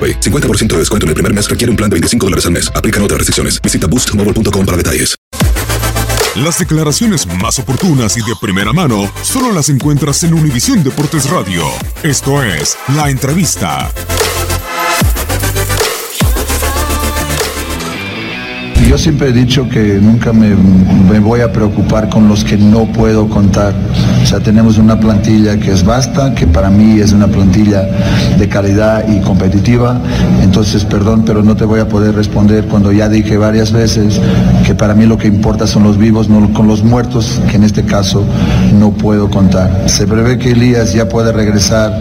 AroPay. 50% de descuento en el primer mes requiere un plan de 25 dólares al mes. Aplican otras restricciones. Visita boostmobile.com para detalles. Las declaraciones más oportunas y de primera mano solo las encuentras en Univisión Deportes Radio. Esto es La Entrevista. Yo siempre he dicho que nunca me, voy a preocupar con los que no puedo contar. O sea, tenemos una plantilla que es vasta, que para mí es una plantilla de calidad y competitiva. Entonces, perdón, pero no te voy a poder responder cuando ya dije varias veces que para mí lo que importa son los vivos, no con los muertos, que en este caso no puedo contar. Se prevé que Elías ya puede regresar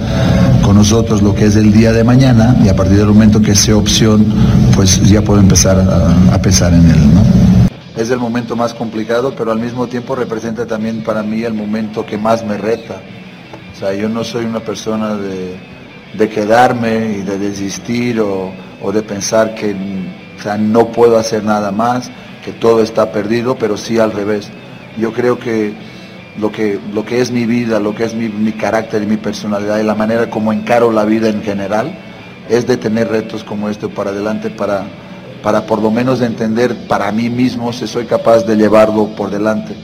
con nosotros lo que es el día de mañana y a partir del momento que sea opción, pues ya puedo empezar a, a pensar en Es el momento más complicado, pero al mismo tiempo representa también para mí el momento que más me reta. O sea, yo no soy una persona de, de quedarme y de desistir o, de pensar que no puedo hacer nada más, que todo está perdido, pero sí al revés. Yo creo que lo que, lo que es mi vida, lo que es mi, mi, carácter y mi personalidad y la manera como encaro la vida en general, es de tener retos como este para adelante para, para por lo menos entender para mí mismo si soy capaz de llevarlo por delante.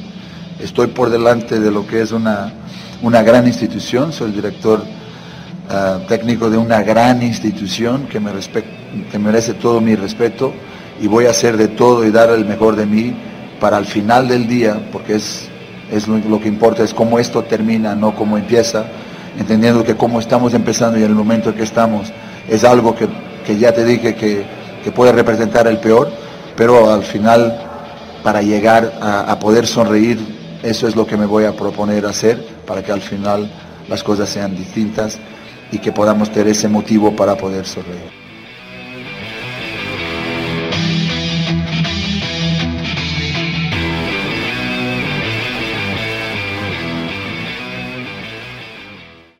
Estoy por delante de lo que es una, una gran institución, soy el director uh, técnico de una gran institución que, me que merece todo mi respeto y voy a hacer de todo y dar el mejor de mí para al final del día, porque es es lo, lo, que importa es cómo esto termina, no cómo empieza, entendiendo que cómo estamos empezando y en el momento en que estamos es algo que, que ya te dije que, que, puede representar el peor, pero al final para llegar a, poder sonreír, eso es lo que me voy a proponer hacer para que al final las cosas sean distintas y que podamos tener ese motivo para poder sonreír.